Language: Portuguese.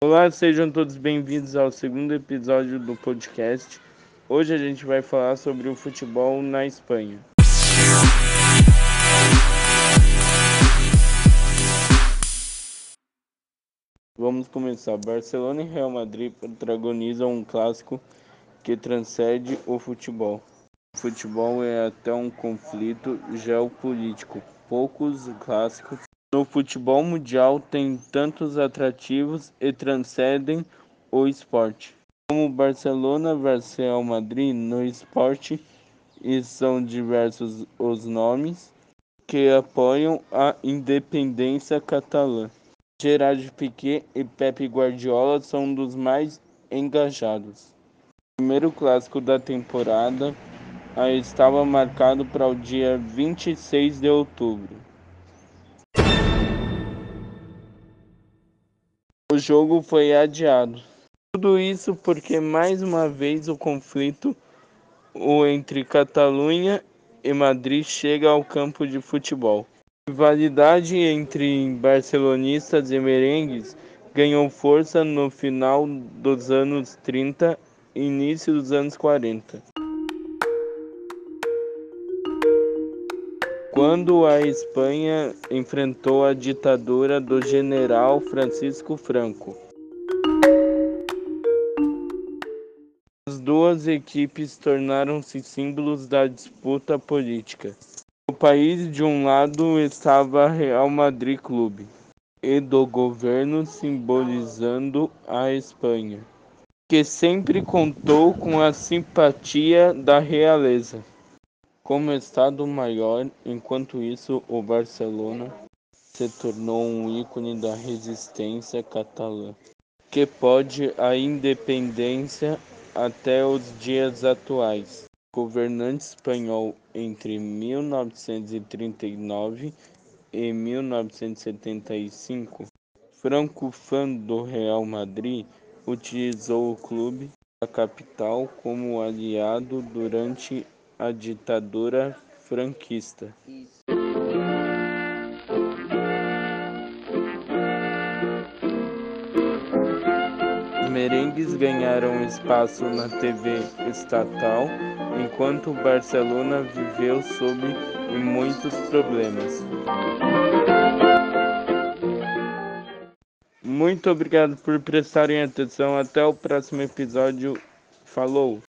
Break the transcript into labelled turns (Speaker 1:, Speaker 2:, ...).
Speaker 1: Olá, sejam todos bem-vindos ao segundo episódio do podcast. Hoje a gente vai falar sobre o futebol na Espanha. Vamos começar. Barcelona e Real Madrid protagonizam um clássico que transcende o futebol. O futebol é até um conflito geopolítico. Poucos clássicos no futebol mundial têm tantos atrativos e transcendem o esporte. Como Barcelona versus Real Madrid no esporte, e são diversos os nomes que apoiam a independência catalã. Gerard Piqué e Pepe Guardiola são dos mais engajados. O primeiro clássico da temporada estava marcado para o dia 26 de outubro. O jogo foi adiado. Tudo isso porque mais uma vez o conflito entre Catalunha e Madrid chega ao campo de futebol rivalidade entre barcelonistas e merengues ganhou força no final dos anos 30 e início dos anos 40. Quando a Espanha enfrentou a ditadura do general Francisco Franco. As duas equipes tornaram-se símbolos da disputa política país de um lado estava Real Madrid Clube e do governo simbolizando a Espanha, que sempre contou com a simpatia da realeza como Estado maior. Enquanto isso, o Barcelona se tornou um ícone da resistência catalã, que pode a independência até os dias atuais governante espanhol entre 1939 e 1975, Franco, fã do Real Madrid, utilizou o clube da capital como aliado durante a ditadura franquista. Merengues ganharam espaço na TV estatal enquanto Barcelona viveu sob muitos problemas. Muito obrigado por prestarem atenção. Até o próximo episódio. Falou!